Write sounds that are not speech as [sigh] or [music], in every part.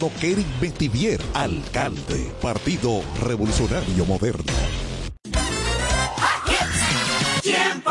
gobierno Kerin Metivier, alcalde, Partido Revolucionario Moderno. Tiempo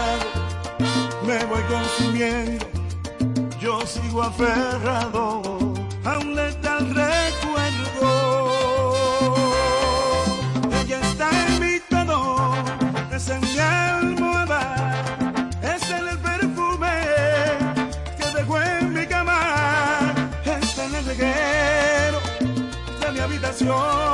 me voy consumiendo. Yo sigo aferrado a un letal recuerdo. Ella está en mi todo, es en mi almohada, es en el perfume que dejó en mi cama, es en el reguero de mi habitación,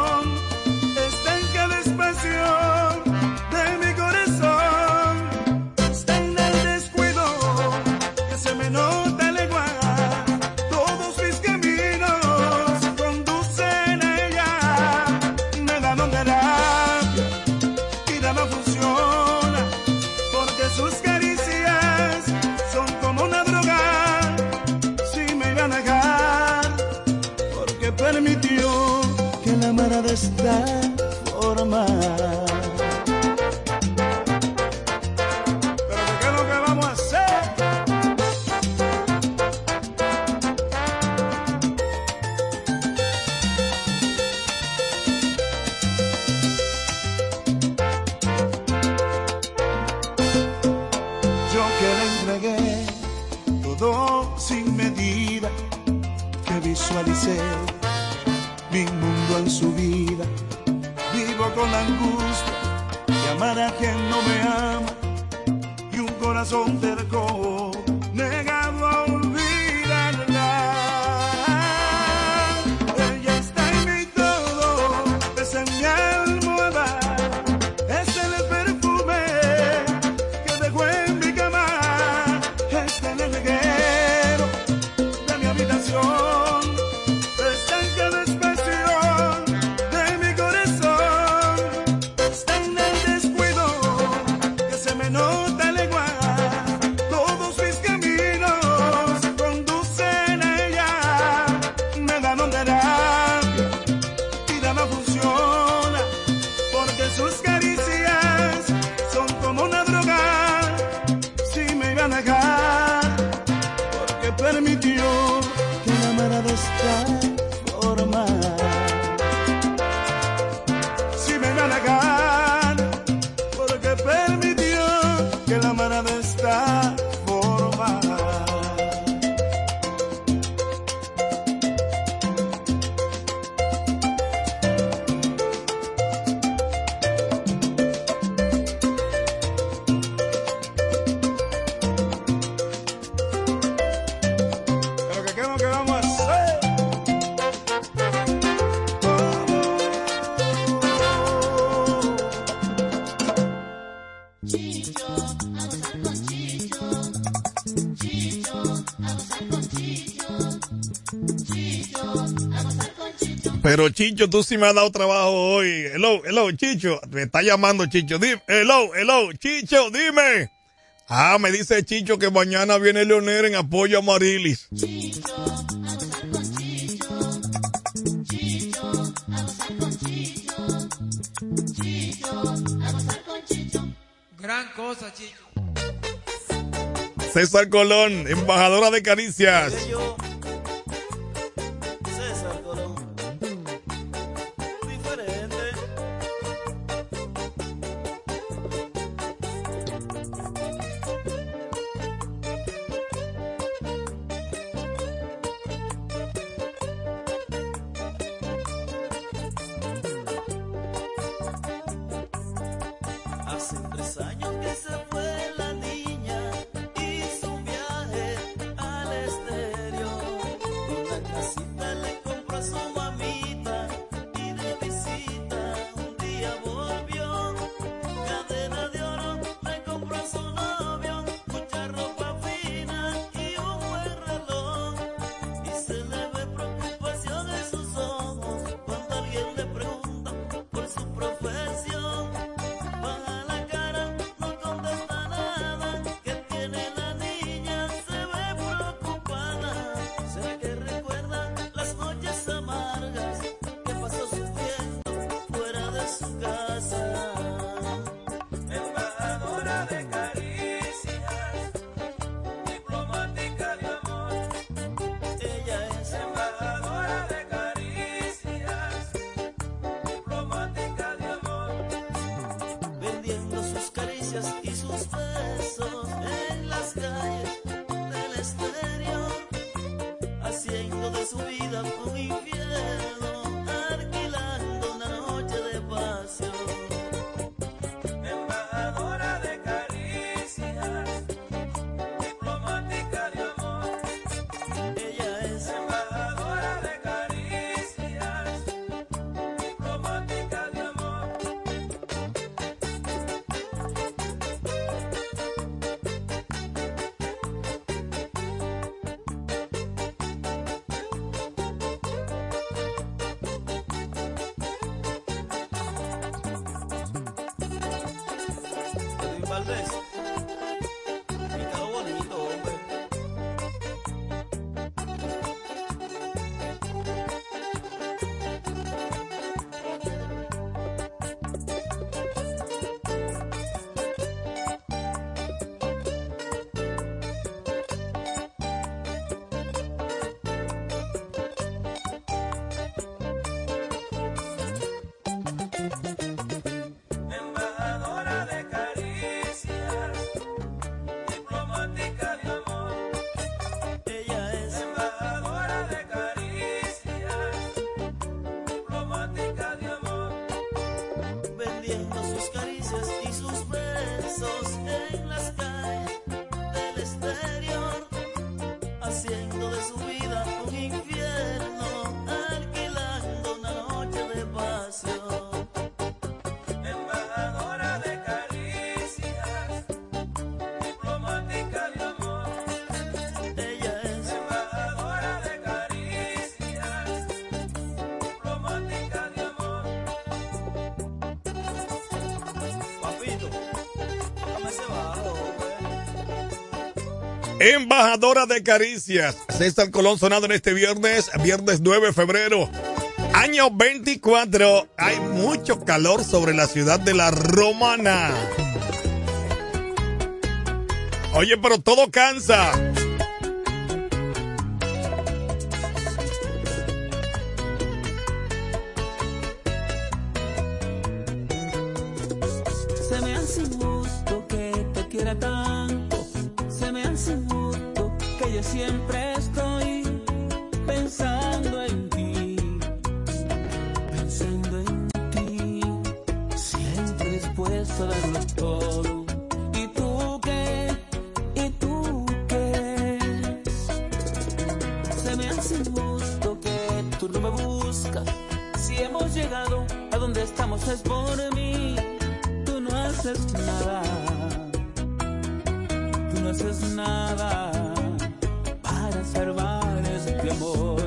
que se Pero Chicho, tú sí me has dado trabajo hoy. Hello, hello, Chicho. Me está llamando Chicho. Dime, hello, hello, Chicho, dime. Ah, me dice Chicho que mañana viene Leonel en apoyo a Marilis. Gran cosa, chico. César Colón, embajadora de Caricias. just Embajadora de Caricias. César Colón sonado en este viernes, viernes 9 de febrero. Año 24. Hay mucho calor sobre la ciudad de la Romana. Oye, pero todo cansa. por mí, tú no haces nada. Tú no haces nada para salvar este amor.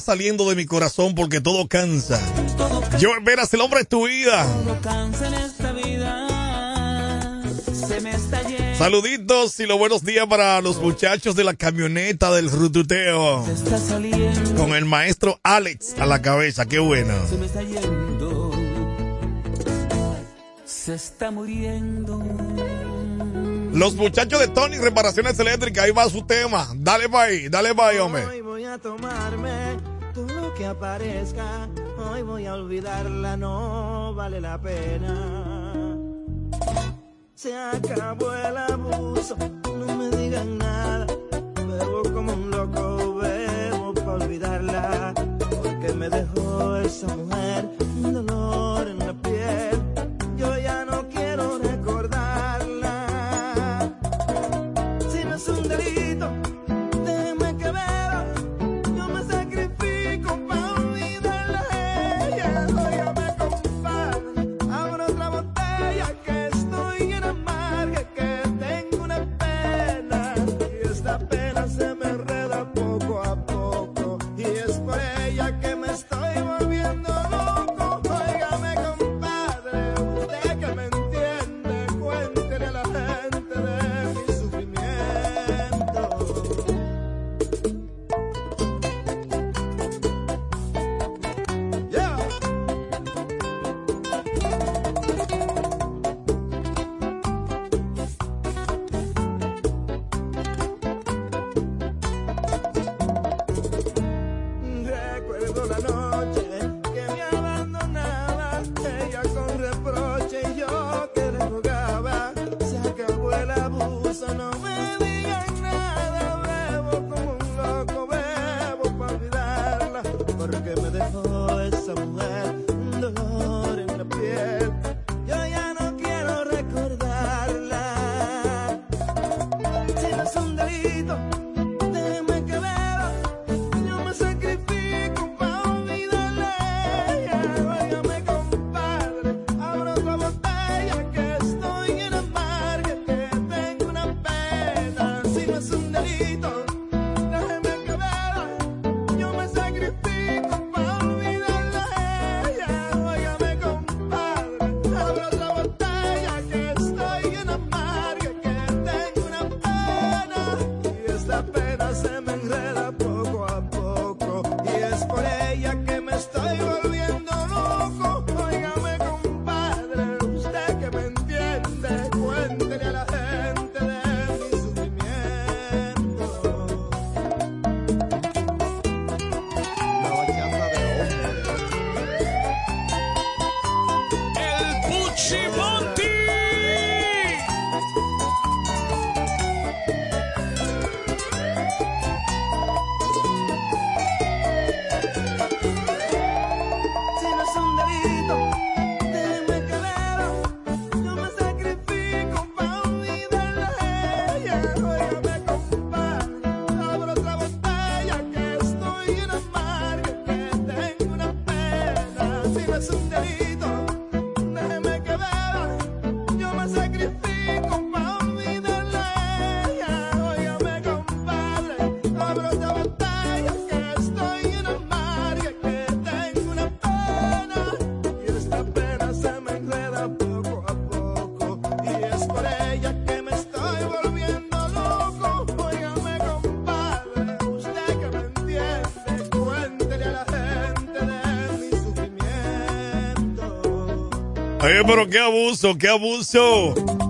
saliendo de mi corazón porque todo cansa. Yo verás el hombre es tu vida. Saluditos y los buenos días para los muchachos de la camioneta del rututeo. Con el maestro Alex a la cabeza, qué bueno. se está muriendo. Los muchachos de Tony Reparaciones Eléctricas, ahí va su tema. Dale pa' ahí, dale pa' ahí, hombre. Hoy voy a tomarme todo lo que aparezca. Hoy voy a olvidarla, no vale la pena. Se acabó el abuso, no me digan nada. Bebo como un loco, bebo para olvidarla. Porque me dejó esa mujer un dolor en pena. Pero qué abuso, qué abuso.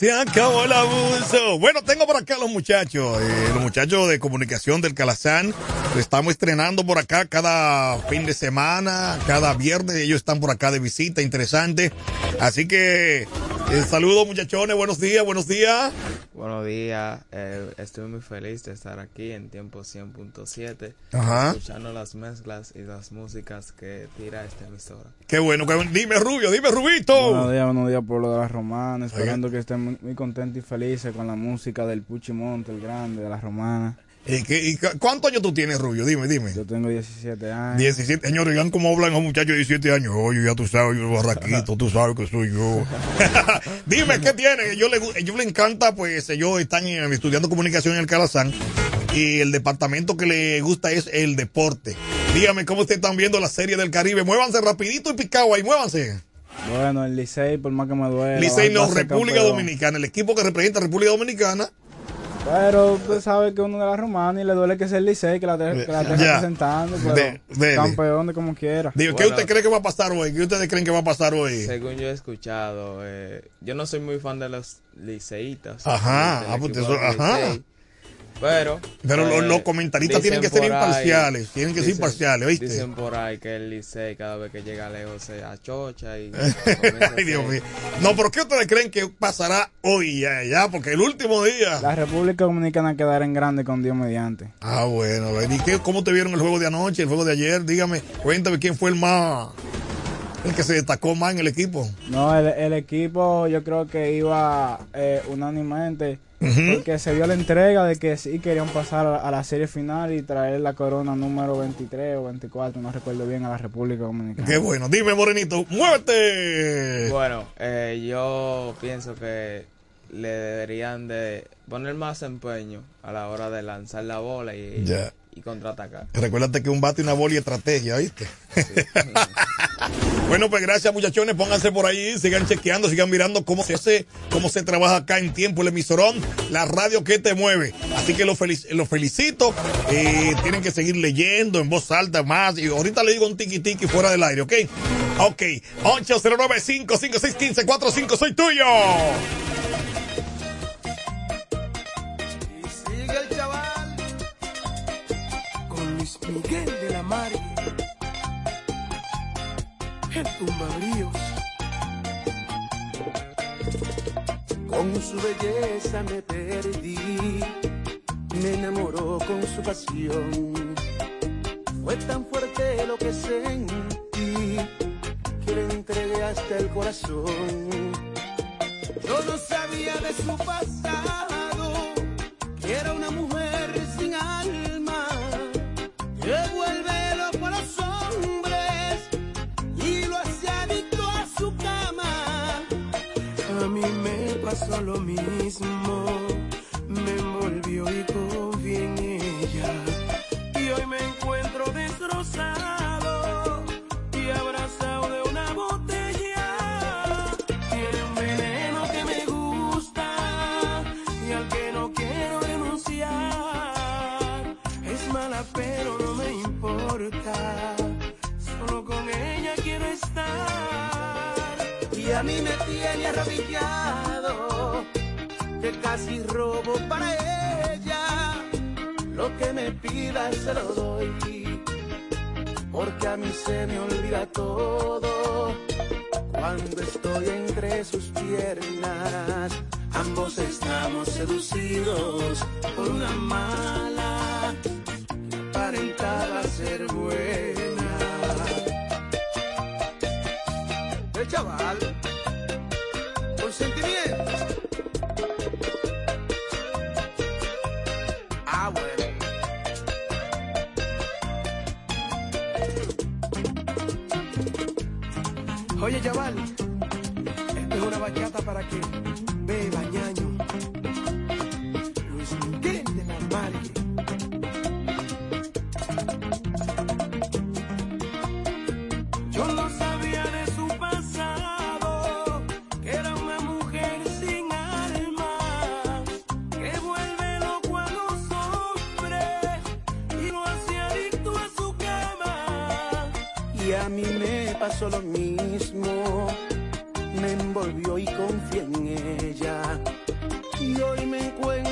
Se acabó el abuso. Bueno, tengo por acá a los muchachos, eh, los muchachos de comunicación del Calazán. Estamos estrenando por acá cada fin de semana, cada viernes. Ellos están por acá de visita, interesante. Así que, eh, saludos muchachones, buenos días, buenos días. Buenos días, eh, estoy muy feliz de estar aquí en Tiempo 100.7, Ajá. escuchando las mezclas y las músicas que tira esta emisora. Qué bueno, qué bueno. Dime Rubio, dime Rubito. Buenos días, buenos días, pueblo de la Romana. Esperando que estén muy, muy contentos y felices con la música del Puchimonte, el grande, de la Romana. ¿Y, qué- y cu- ¿Cuántos años tú tienes, Rubio? Dime, dime. Yo tengo 17 años. 17, señores, oigan cómo hablan los muchachos de 17 años. Oye, ya tú sabes, yo barraquito, tú sabes que soy yo. [laughs] Dime, ¿qué tiene? Yo le, ellos le encanta, pues ellos están estudiando comunicación en el Calazán y el departamento que le gusta es el deporte. Dígame cómo ustedes están viendo la serie del Caribe. Muévanse rapidito y picado ahí, muévanse. Bueno, el Licey, por más que me duele. Licey no, República campeón. Dominicana, el equipo que representa a República Dominicana. Pero usted sabe que uno de la romana y le duele que sea el Licey, que la, esté- que la esté Ya. representando. Pero De- campeón de como quiera. Digo, ¿qué Bueno. usted cree que va a pasar hoy? ¿Qué ustedes creen que va a pasar hoy? Según yo he escuchado, eh, yo no soy muy fan de los liceístas. Ajá, ah, pues eso- ajá. Licey, Pero. Pero los- eh, los comentaristas tienen que ser ahí- imparciales, tienen que ser imparciales, ¿oíste? Dicen por ahí que el Licey cada vez que llega lejos se achocha y. [laughs] Ay, Dios mío. No, pero ¿qué ustedes creen que pasará hoy ya, ya? Porque el último día. La República Dominicana quedará en grande con Dios mediante. Ah, bueno, ¿y qué, cómo te vieron el juego de anoche, el juego de ayer? Dígame, cuéntame quién fue el más, el que se destacó más en el equipo. No, el, el equipo yo creo que iba eh, unánimemente Porque se dio la entrega de que sí querían pasar a, la serie final y traer la corona número 23 o 24, no recuerdo bien, a la República Dominicana. Qué bueno, dime, Morenito, muévete. Bueno, eh, yo pienso que le deberían de poner más empeño a la hora de lanzar la bola y, y contraatacar. Recuérdate que un bate y una bola y estrategia, ¿viste? [laughs] bueno, pues gracias muchachones, pónganse por ahí, sigan chequeando, sigan mirando cómo se hace, cómo se trabaja acá en tiempo el emisorón, la radio que te mueve. Así que los felic los felicito, eh, tienen que seguir leyendo en voz alta más, y ahorita le digo un tiki tiki fuera del aire, ¿ok? Ok, 809-556-1545, soy tuyo. Con su belleza me perdí, me enamoró con su pasión. Fue tan fuerte lo que sentí que le entregué hasta el corazón. Yo no sabía de su pasado, que era una mujer me pasó lo mismo, a mí me tiene arrodillado, que casi robo para ella. Lo que me pida se lo doy, porque a mí se me olvida todo. Cuando estoy entre sus piernas, ambos estamos seducidos por una mala que aparentaba ser buena. El chaval, Ah, bueno. Oye, chaval, esto es una bachata para que A mí me pasó lo mismo, me envolvió y confié en ella. Y hoy me encuentro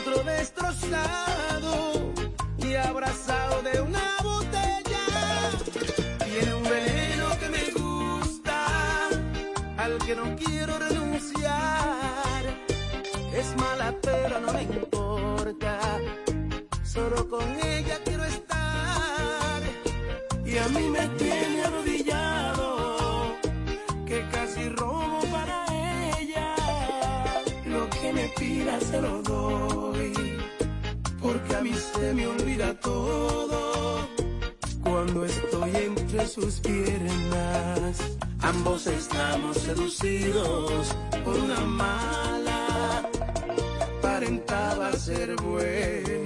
se me olvida todo cuando estoy entre sus piernas. Ambos estamos seducidos por una mala, parentaba ser buena.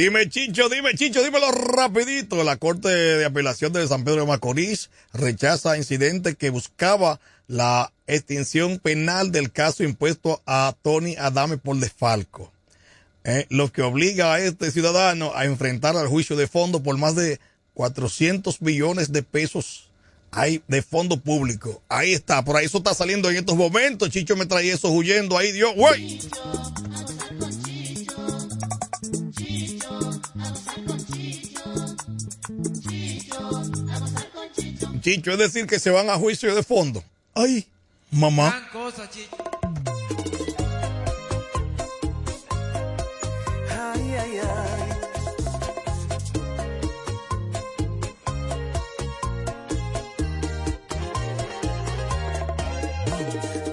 Dime, Chicho, dime, Chicho, dímelo rapidito. La Corte de Apelación de San Pedro de Macorís rechaza incidente que buscaba la extinción penal del caso impuesto a Tony Adame por desfalco. Eh, lo que obliga a este ciudadano a enfrentar al juicio de fondo por más de 400 millones de pesos hay de fondo público. Ahí está, por ahí eso está saliendo en estos momentos. Chicho me trae eso huyendo ahí, Dios, güey. Chicho, es decir, que se van a juicio de fondo. Ay, mamá. Gran cosa, Chicho. Ay, ay, ay.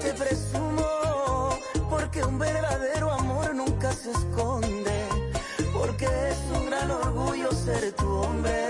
Te presumo porque un verdadero amor nunca se esconde, porque es un gran orgullo ser tu hombre.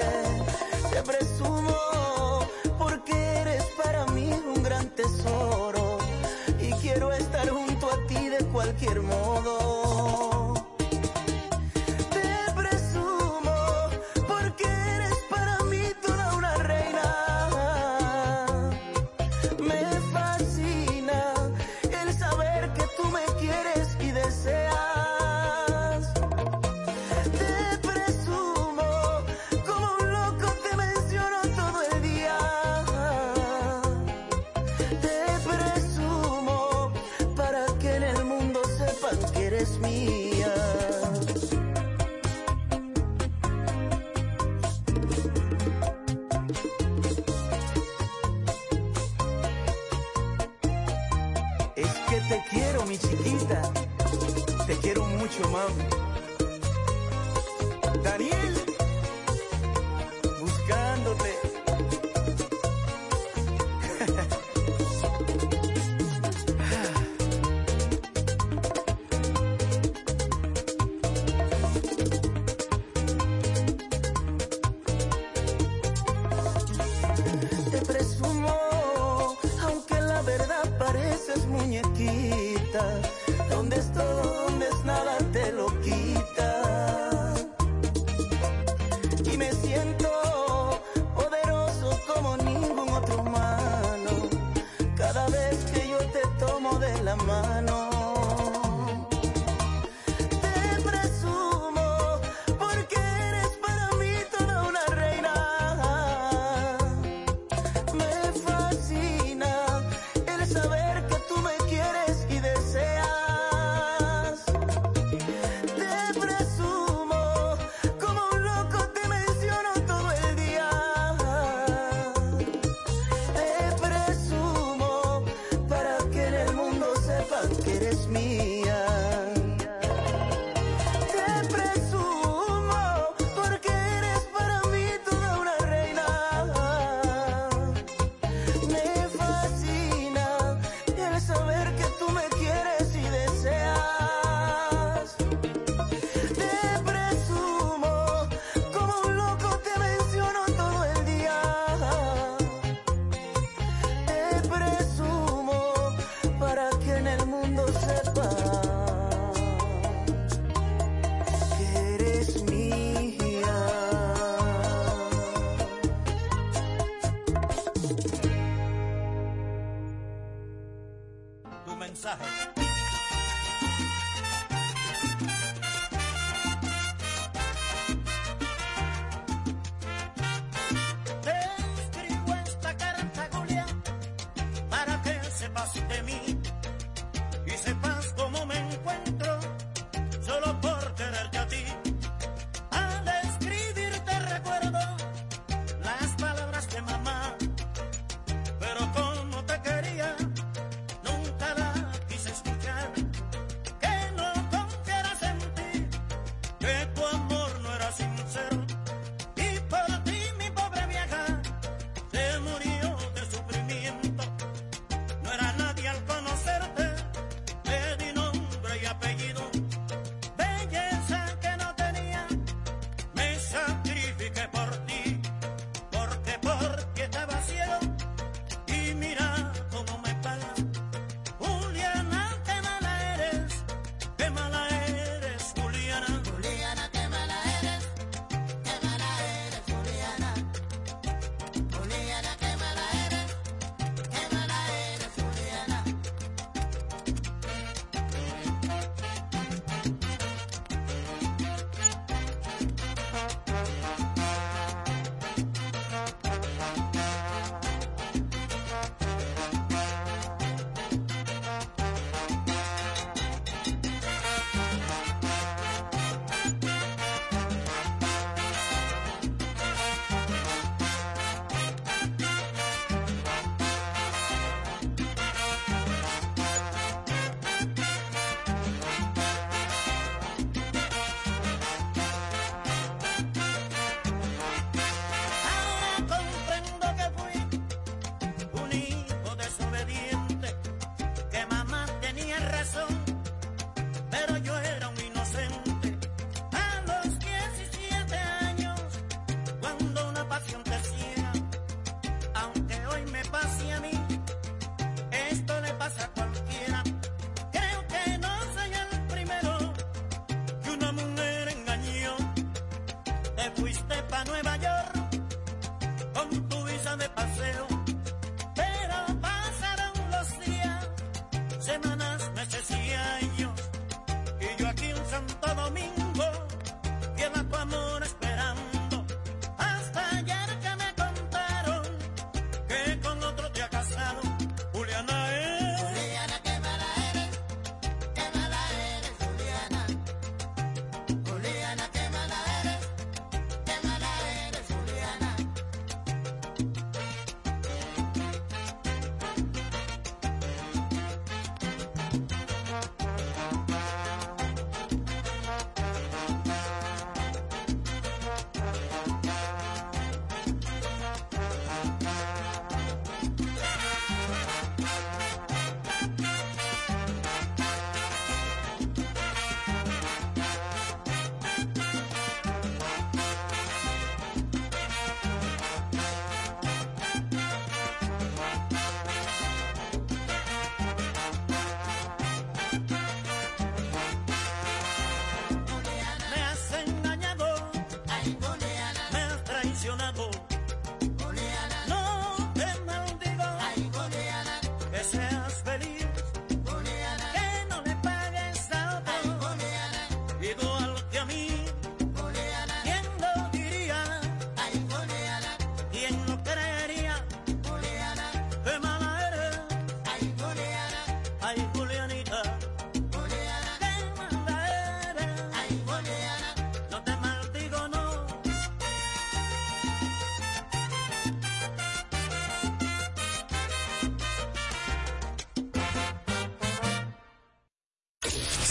Chiquita. Te quiero mucho, mami.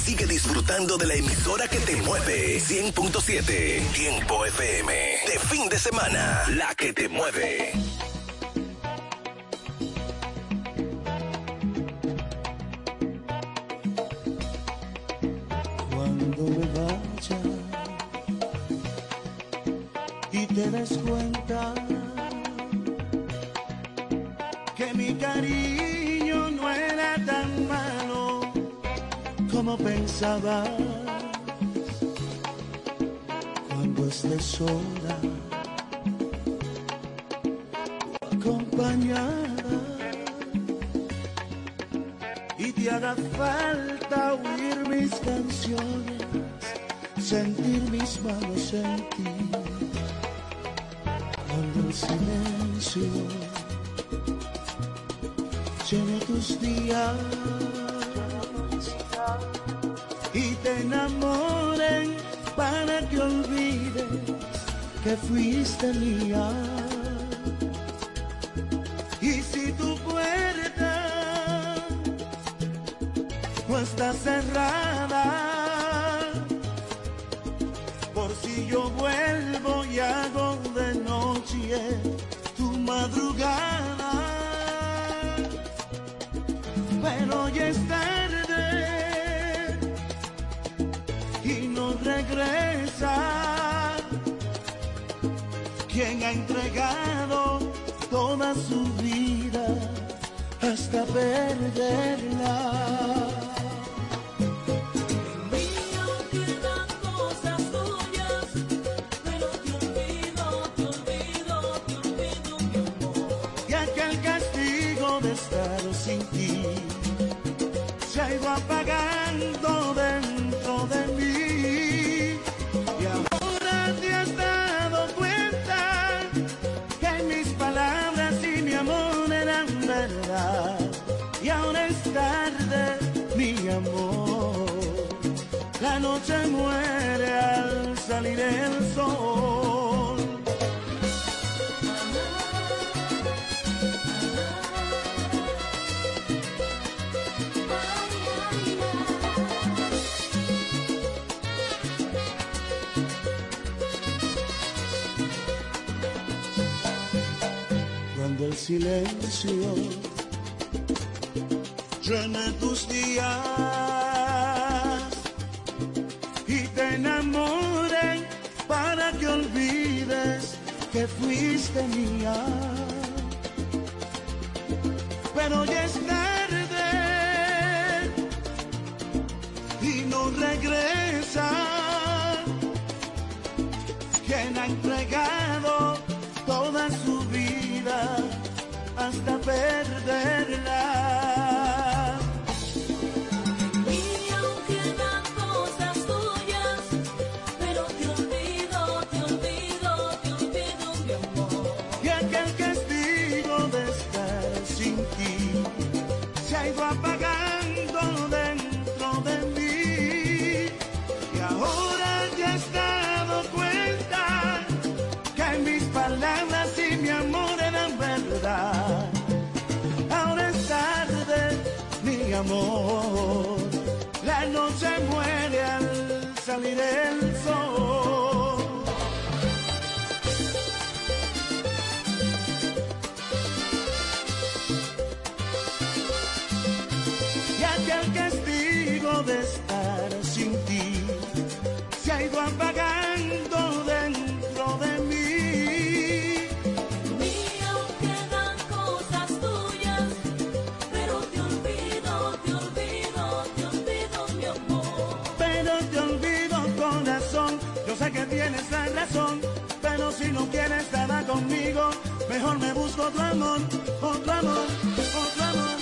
sigue disfrutando de la emisora que te mueve. 100.7 Tiempo FM. De fin de semana, la que te mueve. Y ahora es tarde, mi amor. La noche muere al salir el sol. silencio llena tus días y te enamoren para que olvides que fuiste mía. Pero ya es hasta perderla. tienes la razón, pero si no quieres nada conmigo, mejor me busco otro amor, otro amor, otro amor.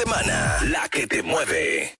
Semana. La que te mueve.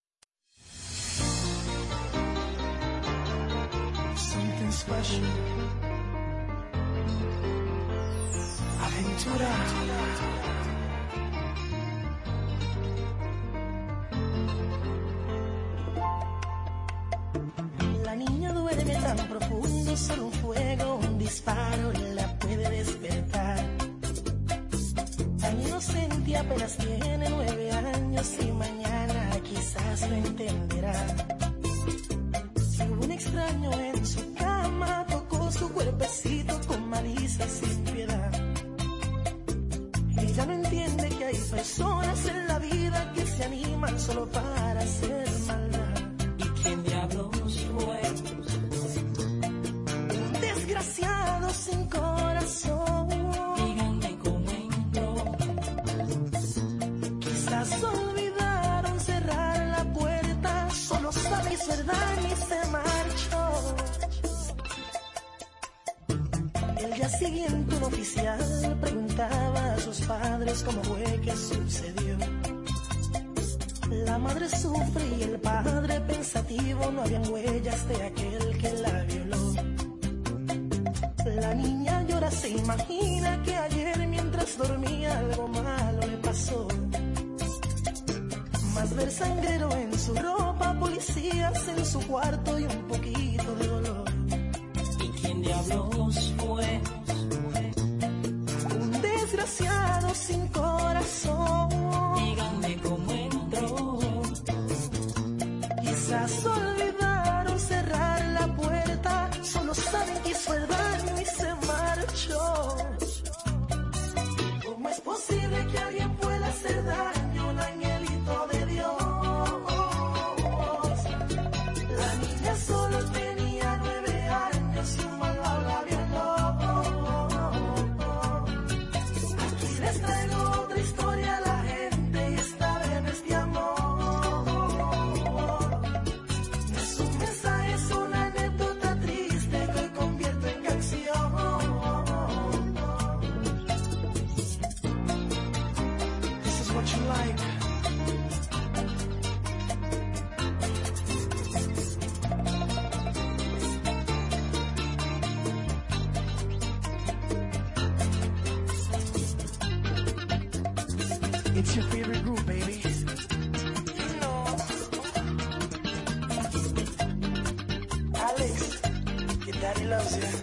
It's your favorite group, baby. No. Alex, your daddy loves you.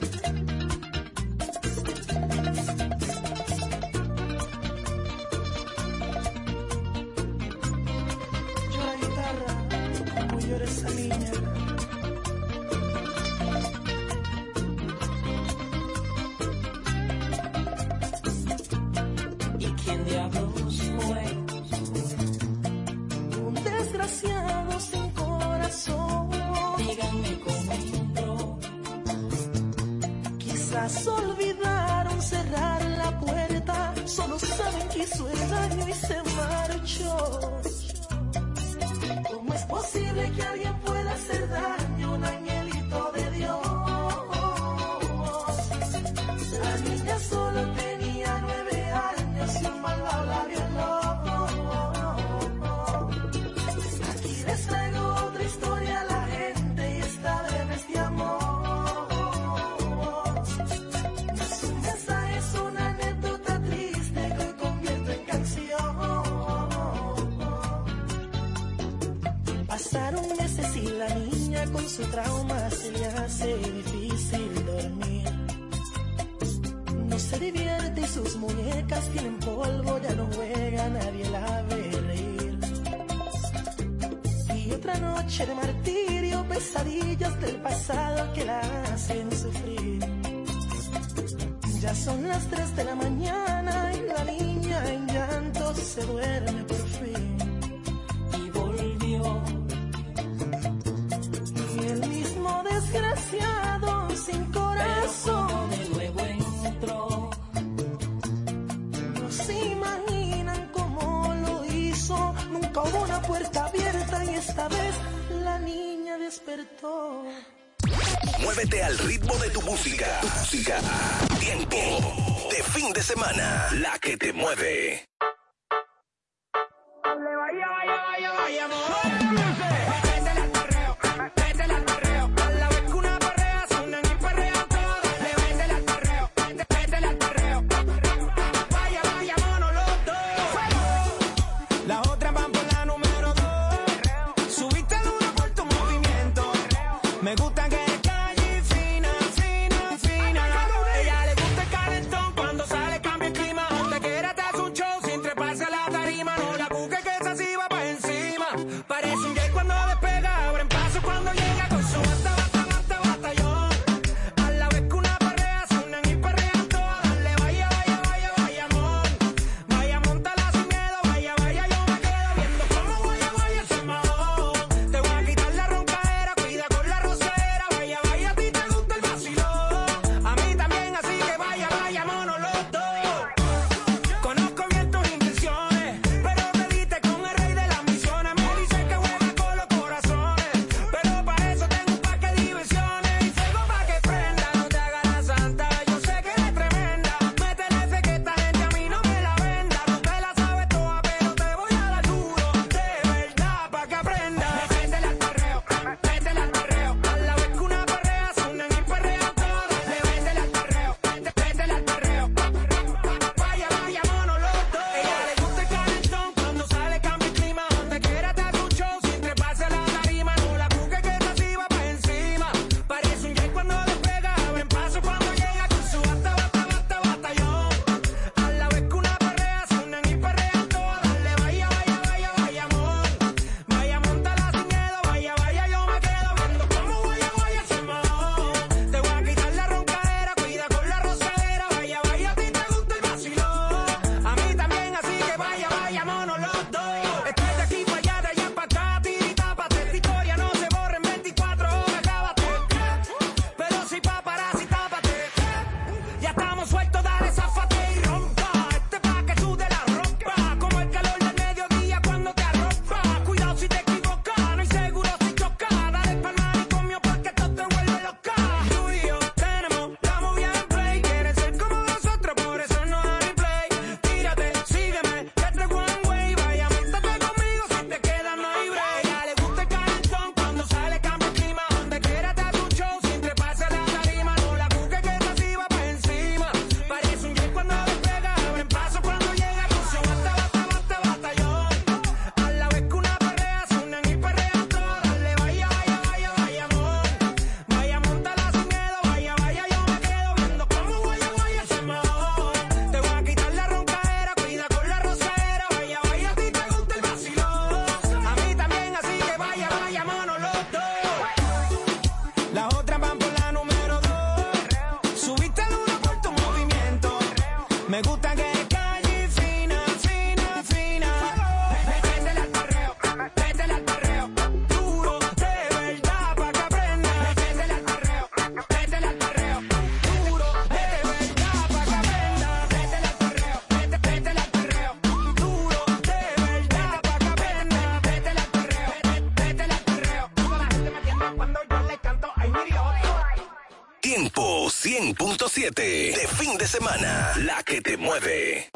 Son las 3 de la mañana y la niña en llanto se duerme por fin. Y volvió. Y el mismo desgraciado sin corazón de nuevo entró. No se imaginan cómo lo hizo. Nunca hubo una puerta abierta y esta vez la niña despertó. Muévete al ritmo de tu música. Tu música. Tiempo de fin de semana. La que te mueve. De fin de semana. La que te mueve.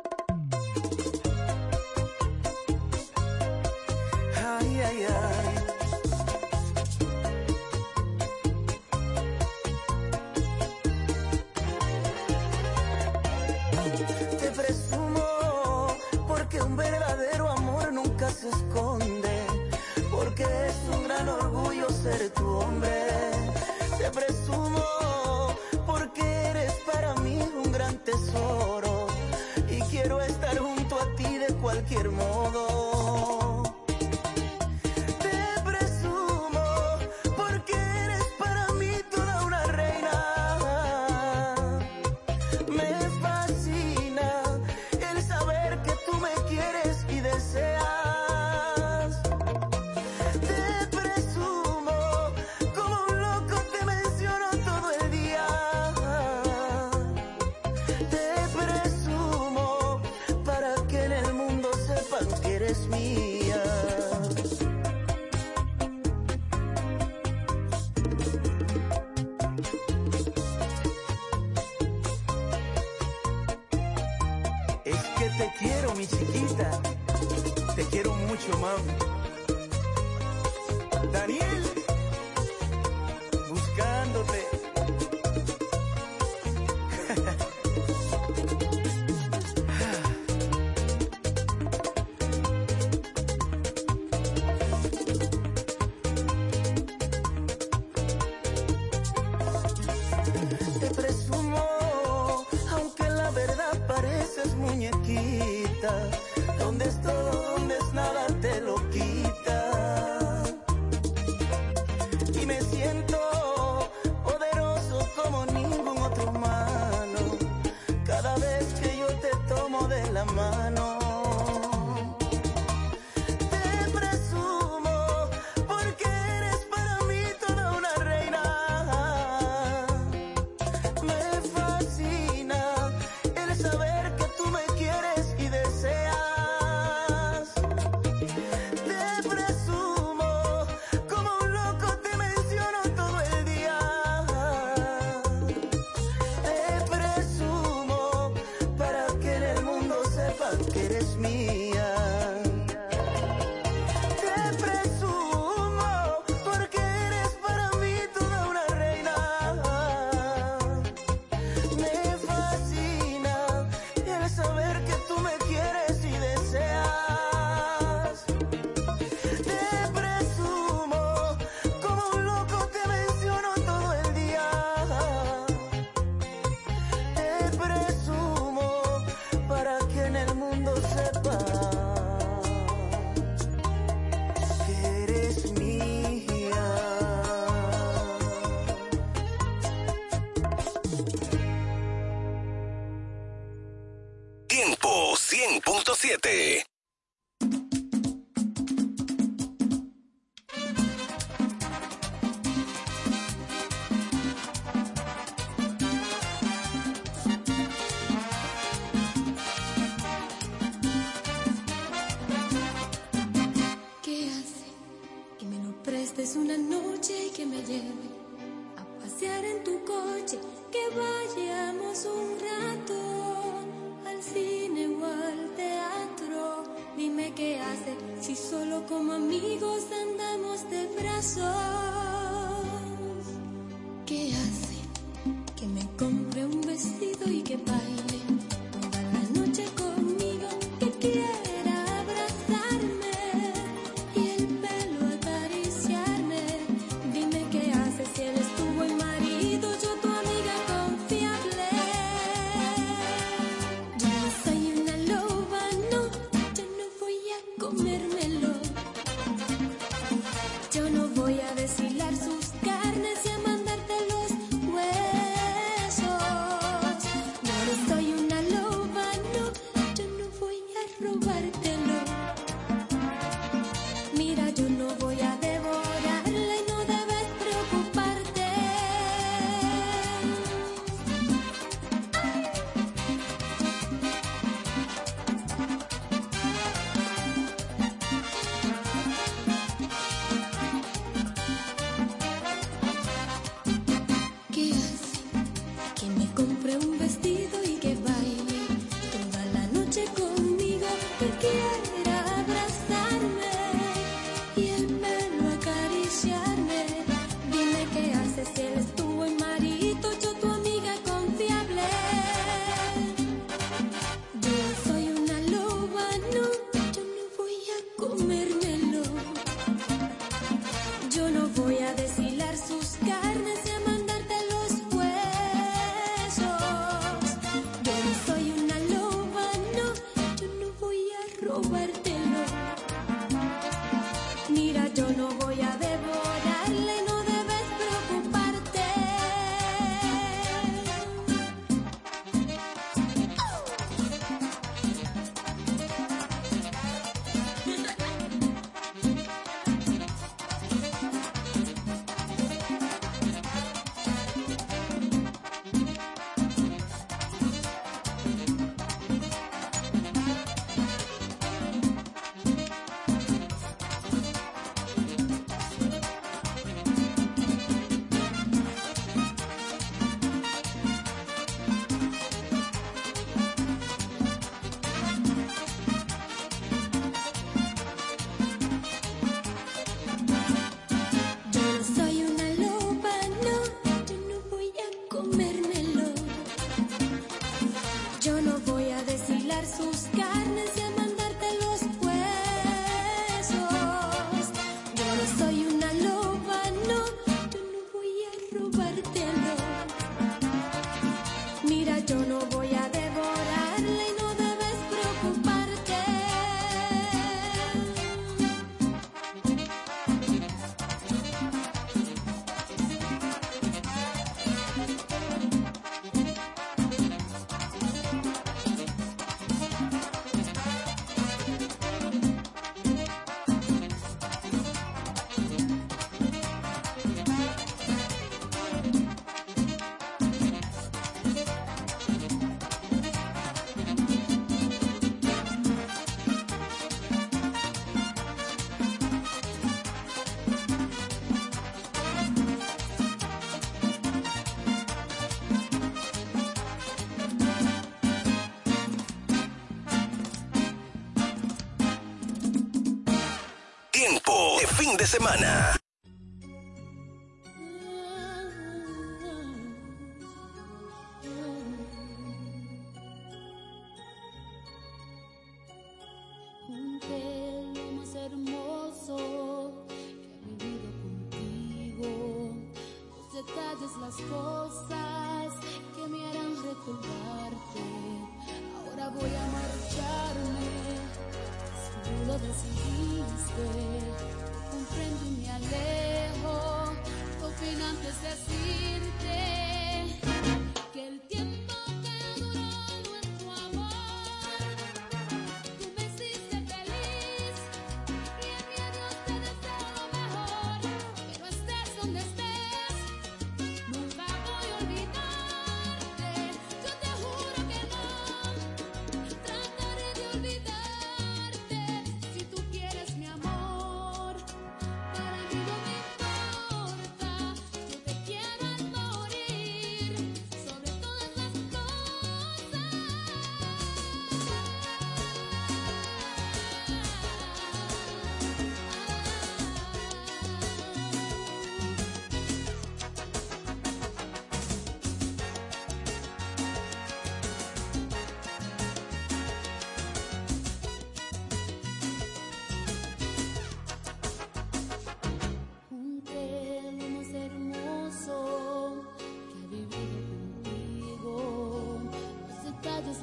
De semana.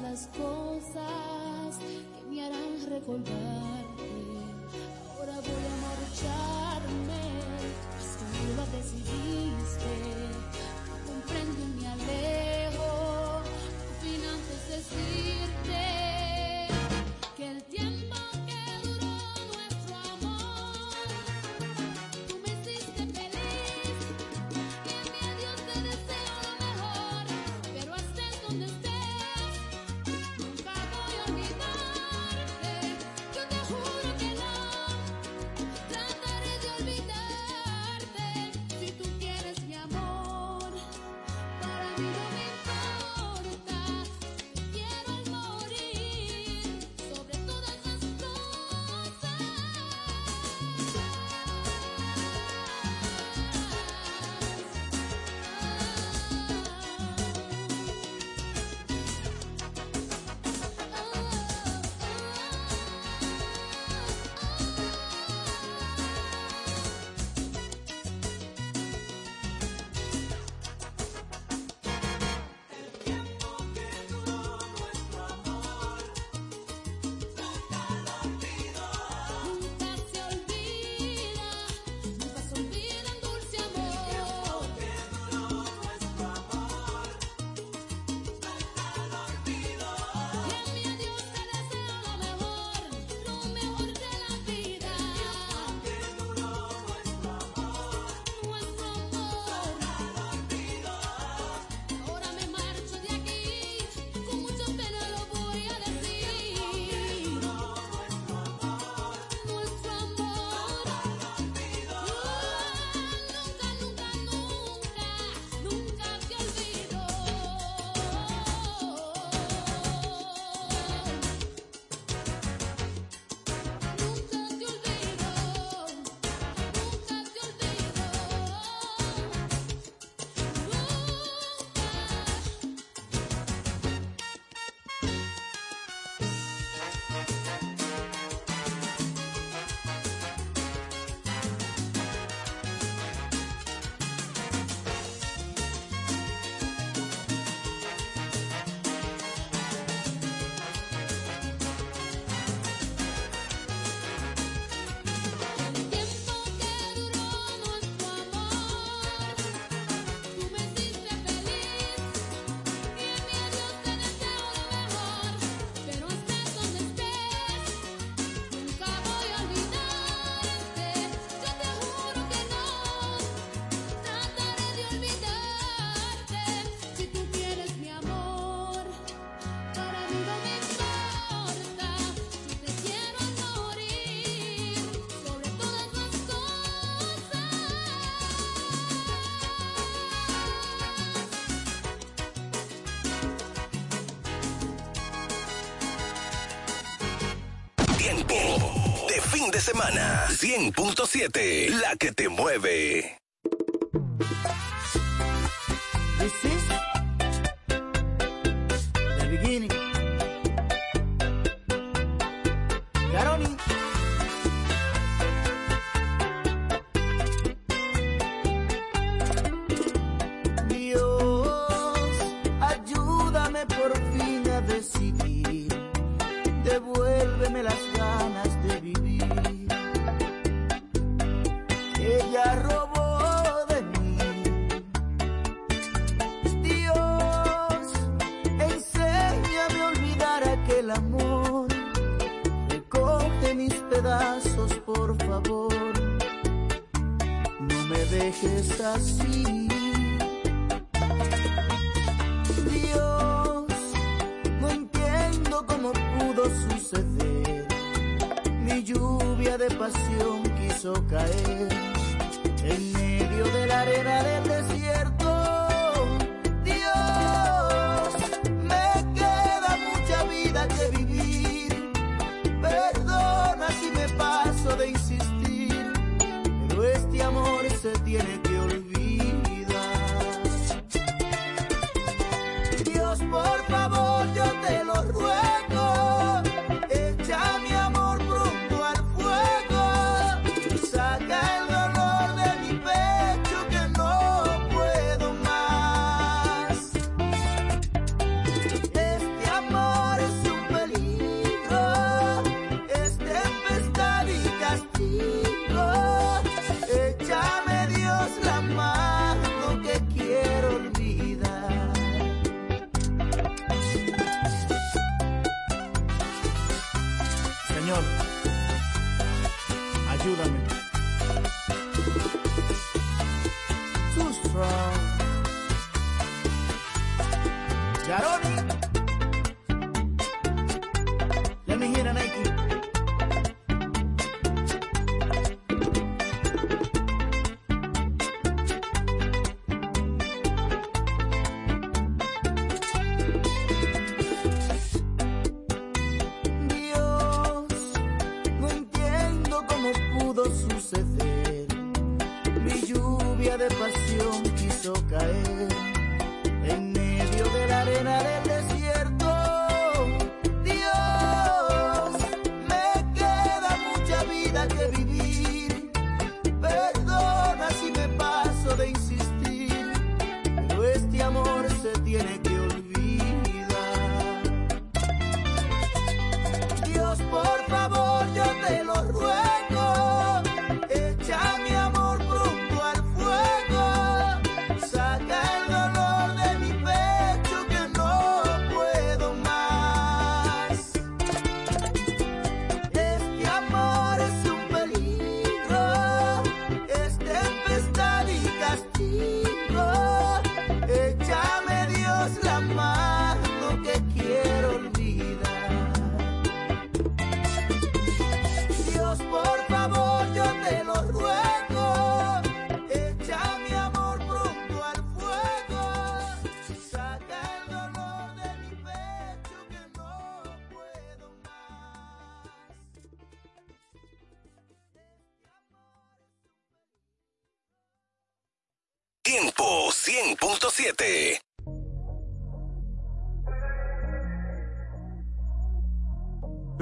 Las cosas que me harán recordarte. Para de fin de semana. 100.7, la que te mueve.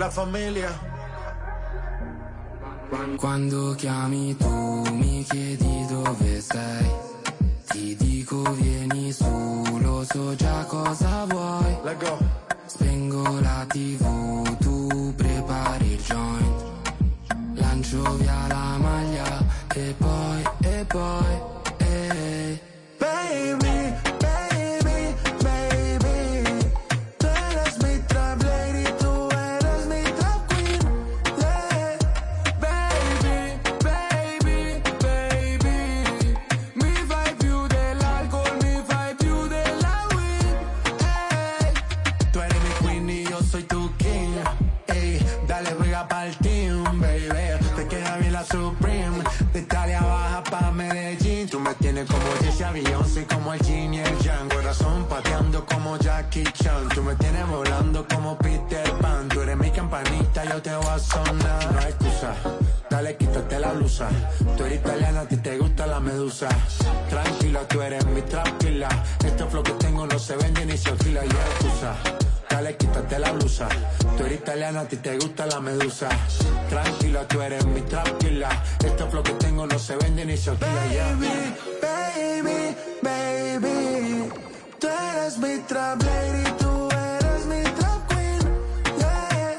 la familia. Quando chiami tu como Jessie Beyoncé, como el Yin y el Yang. Corazón pateando como Jackie Chan. Tú me tienes volando como Peter Pan. Tú eres mi campanita, yo te voy a sonar. No hay excusa, dale, quítate la blusa. Tú eres italiana, a ti te gusta la medusa. Tranquila, tú eres mi tranquila. Este flow que tengo no se vende ni se alquila. Y excusa. Quítate la blusa. Tú eres italiana, a ti te gusta la medusa. Tranquila, tú eres mi tranquila. Este flow que tengo no se vende ni se alquila. ya. Baby, baby, tú eres mi trap lady, tú eres mi trap queen. Yeah.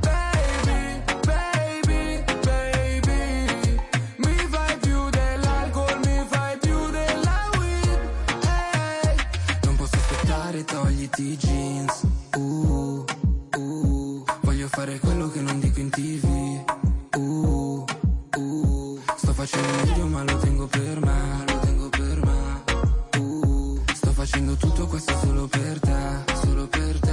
Baby, baby, baby, mi vibe più dell'alcol, mi vibe più della weed. Hey. Non posso aspettare, togliti i jeans. Uh, uh, voglio fare quello che non dico in tv. Uh, uh, sto facendo video ma lo tengo per me, lo tengo per me. Uh, sto facendo tutto questo solo per te, solo per te.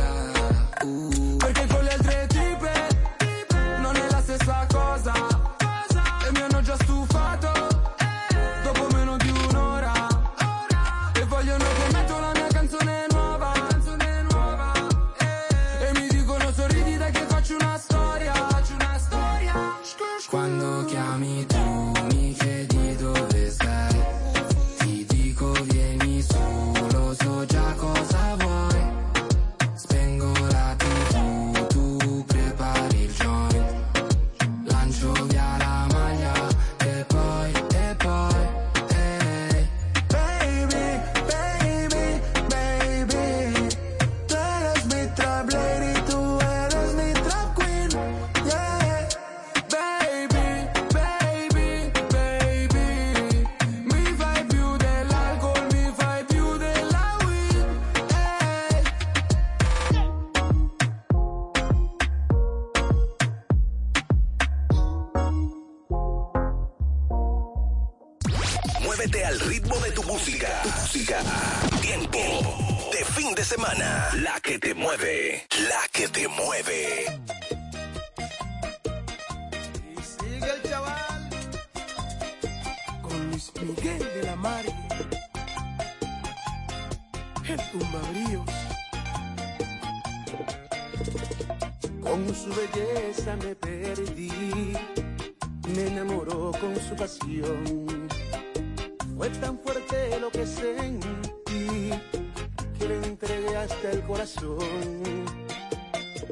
Corazón.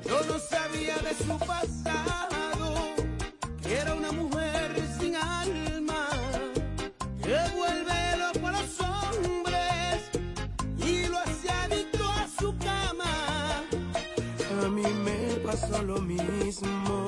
Yo no sabía de su pasado, que era una mujer sin alma, que vuelve loco los hombres y lo hace adicto a su cama. A mí me pasó lo mismo,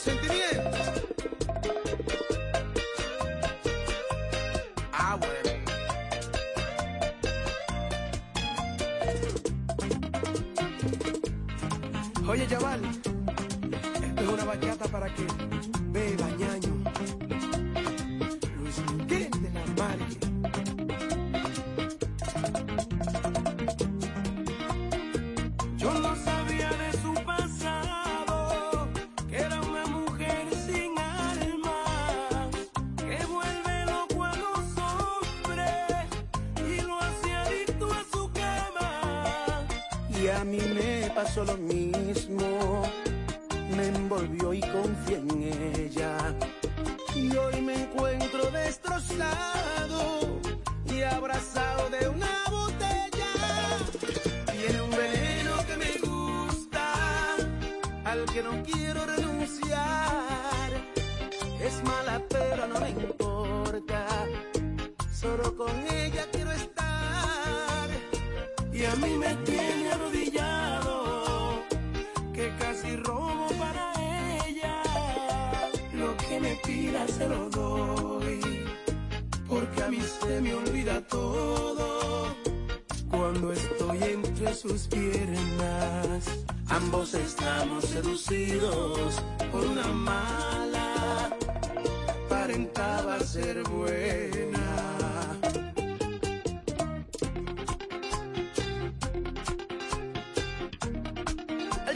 sentimientos.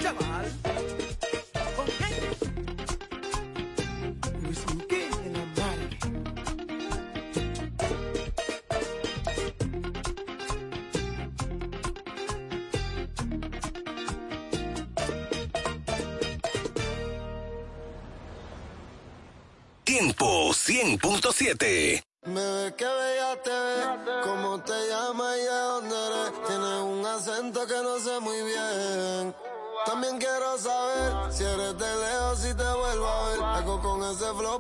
chaval. ¿Con. Tiempo 100.7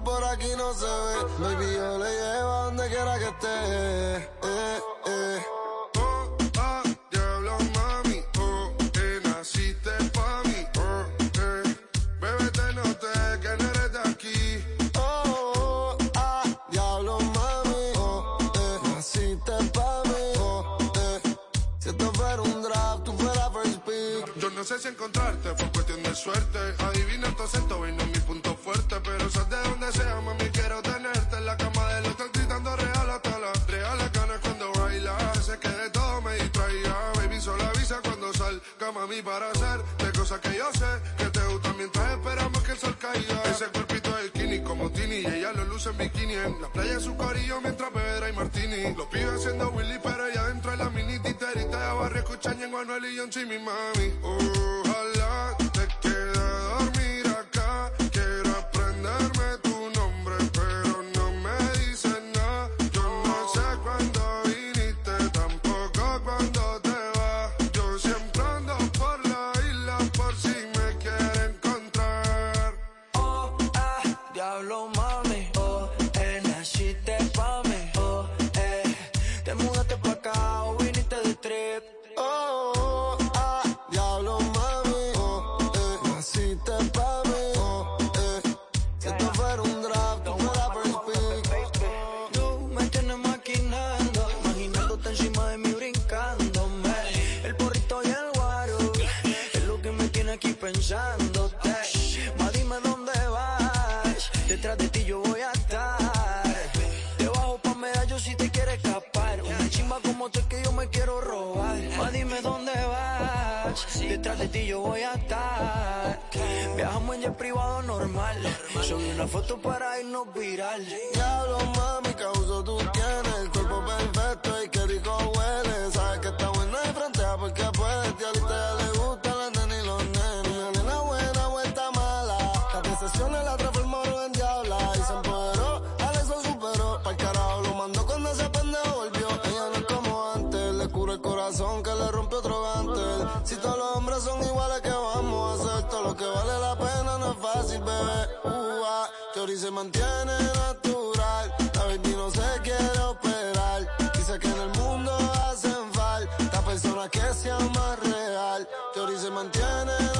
por aquí no se ve. Baby, yo le llevo a donde quiera que esté. que te gusta mientras esperamos que el sol caiga. Ese cuerpito es skinny como Tini y ella lo luce en bikini. En la playa su corillo mientras beberá y martini. Los pibes haciendo Willy, pero ella dentro de la mini titerita. Ella barrio escuchando en Manuel y John Chimmy, mami. Oh. que le rompe otro gante. Si todos los hombres son iguales, que vamos a hacer? Todo lo que vale la pena no es fácil, bebé. Uva, Teori se mantiene natural. La baby no se quiere operar. Dice que en el mundo hacen falta personas que sean más real. Teori se mantiene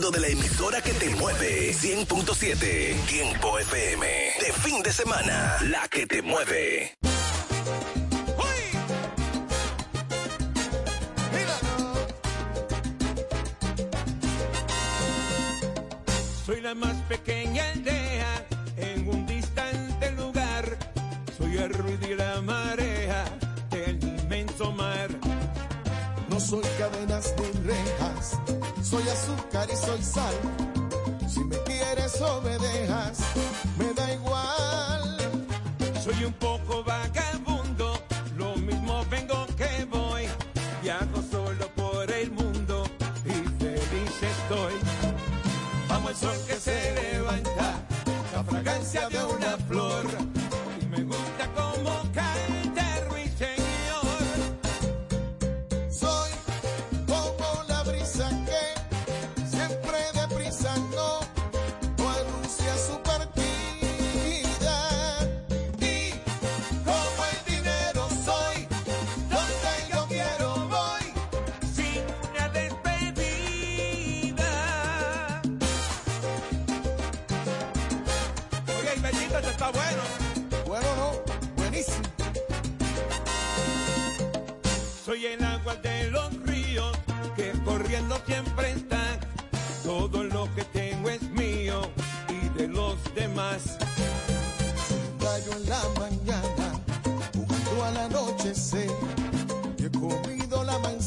de la emisora que te mueve. 100.7, Tiempo FM. De fin de semana, la que te mueve. Soy la más pequeña aldea en un distante lugar. Soy el ruido y la marea del inmenso mar. No soy cadenas soy azúcar y soy sal. Si me quieres o me da igual. Soy un poco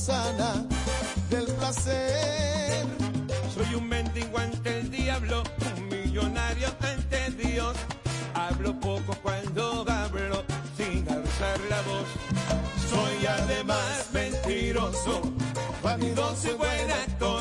del placer. Soy un mendigo ante el diablo, un millonario ante Dios. Hablo poco cuando hablo, sin alzar la voz. Soy además mentiroso, vanidoso y buen actor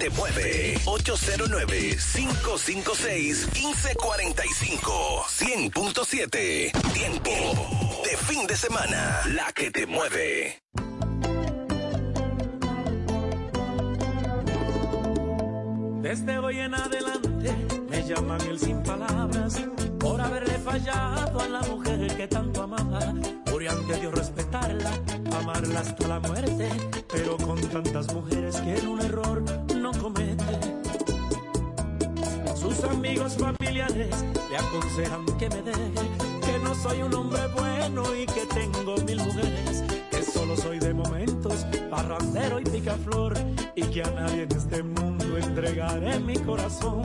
te mueve. 809-556-1545. 100.7. Tiempo de fin de semana. La que te mueve. Desde hoy en adelante me llaman el sin palabras por haberle fallado a la mujer que tanto amaba. Juré ante Dios respetarla, amarla hasta la muerte, pero con tantas mujeres que era un error sus amigos familiares le aconsejan que me deje, que no soy un hombre bueno y que tengo mil mujeres, que solo soy de momentos, parrandero y picaflor, y que a nadie en este mundo entregaré mi corazón.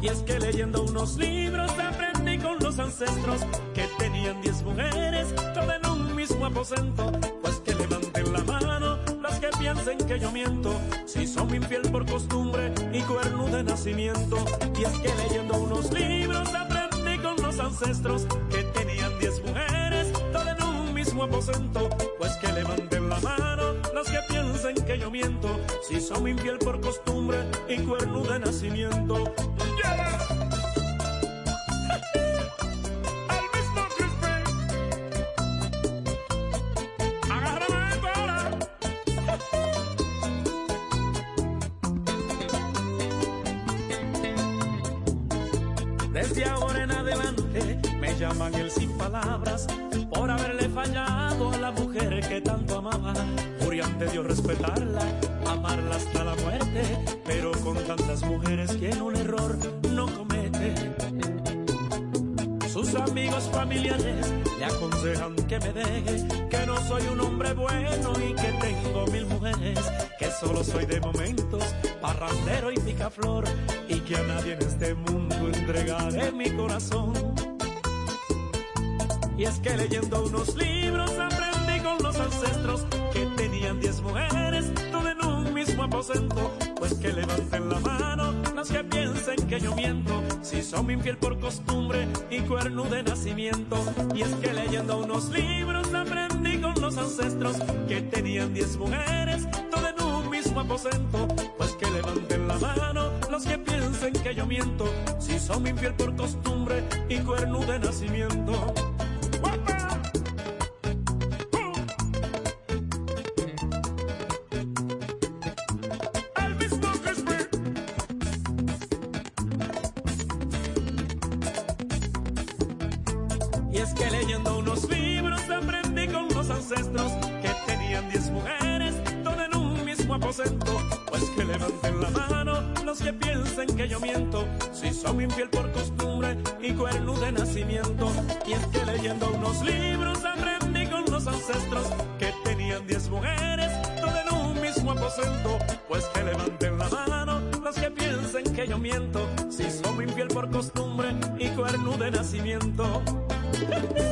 Y es que leyendo unos libros aprendí con los ancestros que tenían diez mujeres, todo en un mismo aposento, pues que levanten la mano que piensen que yo miento, si son infiel por costumbre y cuerno de nacimiento. Y es que leyendo unos libros aprendí con los ancestros que tenían diez mujeres, todo en un mismo aposento, pues que levanten la mano las que piensen que yo miento, si son infiel por costumbre y cuerno de nacimiento. Al palabras por haberle fallado a la mujer que tanto amaba. Juré ante Dios respetarla, amarla hasta la muerte, pero con tantas mujeres que en un error no comete. Sus amigos familiares le aconsejan que me deje, que no soy un hombre bueno y que tengo mil mujeres, que solo soy de momentos, parrandero y picaflor, y que a nadie en este mundo entregaré mi corazón. Y es que leyendo unos libros aprendí con los ancestros que tenían diez mujeres, todo en un mismo aposento. Pues que levanten la mano las que piensen que yo miento, si son infiel por costumbre y cuerno de nacimiento. Y es que leyendo unos libros aprendí con los ancestros que tenían diez mujeres, todo en un mismo aposento. Pues que levanten la mano los que piensen que yo miento, si son infiel por costumbre y cuerno de nacimiento. Leyendo unos libros aprendí con los ancestros que tenían diez mujeres, todo en un mismo aposento. Pues que levanten la mano los que piensen que yo miento, si son infiel por costumbre y cuerno de nacimiento. [laughs]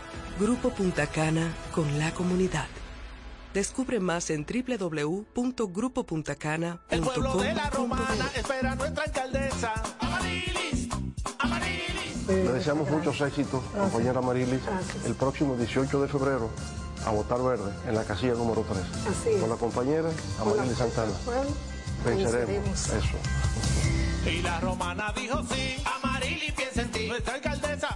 Grupo Punta Cana con la comunidad. Descubre más en www.grupopuntacana.com. El pueblo de la romana espera a nuestra alcaldesa. Amarilis, Amarilis. Le deseamos muchos éxitos, compañera Marilis, el próximo 18 de febrero a votar verde en la casilla número 3. Así es. Con la compañera Amarilis Santana. Venceremos. venceremos. Eso. Y la romana dijo sí. Amarili piensa en ti. Nuestra alcaldesa,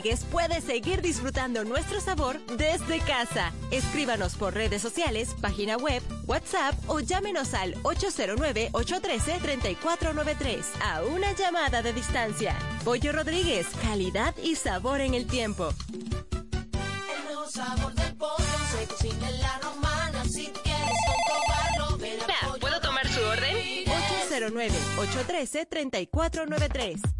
Rodríguez puedes seguir disfrutando nuestro sabor desde casa. Escríbanos por redes sociales, página web, WhatsApp o llámenos al 809-813-3493 a una llamada de distancia. Pollo Rodríguez, calidad y sabor en el tiempo. El nuevo sabor del pollo se cocina en la romana. Si tú quieres comprobarlo, ven a Pollo ¿Puedo tomar su orden? 809-813-3493.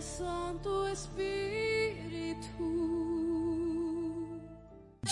Santo Espíritu.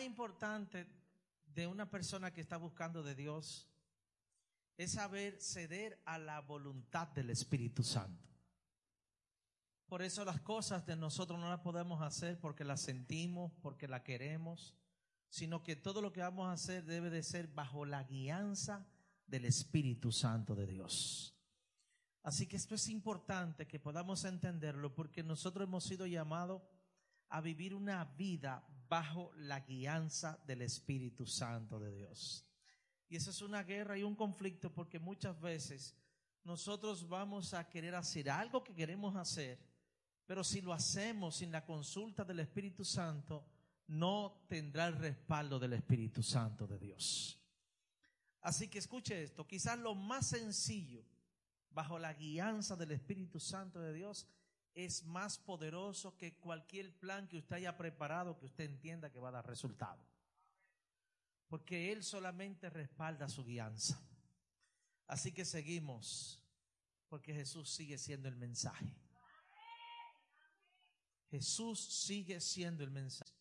Más importante de una persona que está buscando de Dios es saber ceder a la voluntad del Espíritu Santo. Por eso las cosas de nosotros no las podemos hacer porque las sentimos, porque las queremos, sino que todo lo que vamos a hacer debe de ser bajo la guianza del Espíritu Santo de Dios. Así que esto es importante que podamos entenderlo porque nosotros hemos sido llamados a vivir una vida bajo la guianza del Espíritu Santo de Dios. Y esa es una guerra y un conflicto porque muchas veces nosotros vamos a querer hacer algo que queremos hacer, pero si lo hacemos sin la consulta del Espíritu Santo, no tendrá el respaldo del Espíritu Santo de Dios. Así que escuche esto, quizás lo más sencillo bajo la guianza del Espíritu Santo de Dios es más poderoso que cualquier plan que usted haya preparado que usted entienda que va a dar resultado. Porque Él solamente respalda su guianza. Así que seguimos, porque Jesús sigue siendo el mensaje. Jesús sigue siendo el mensaje.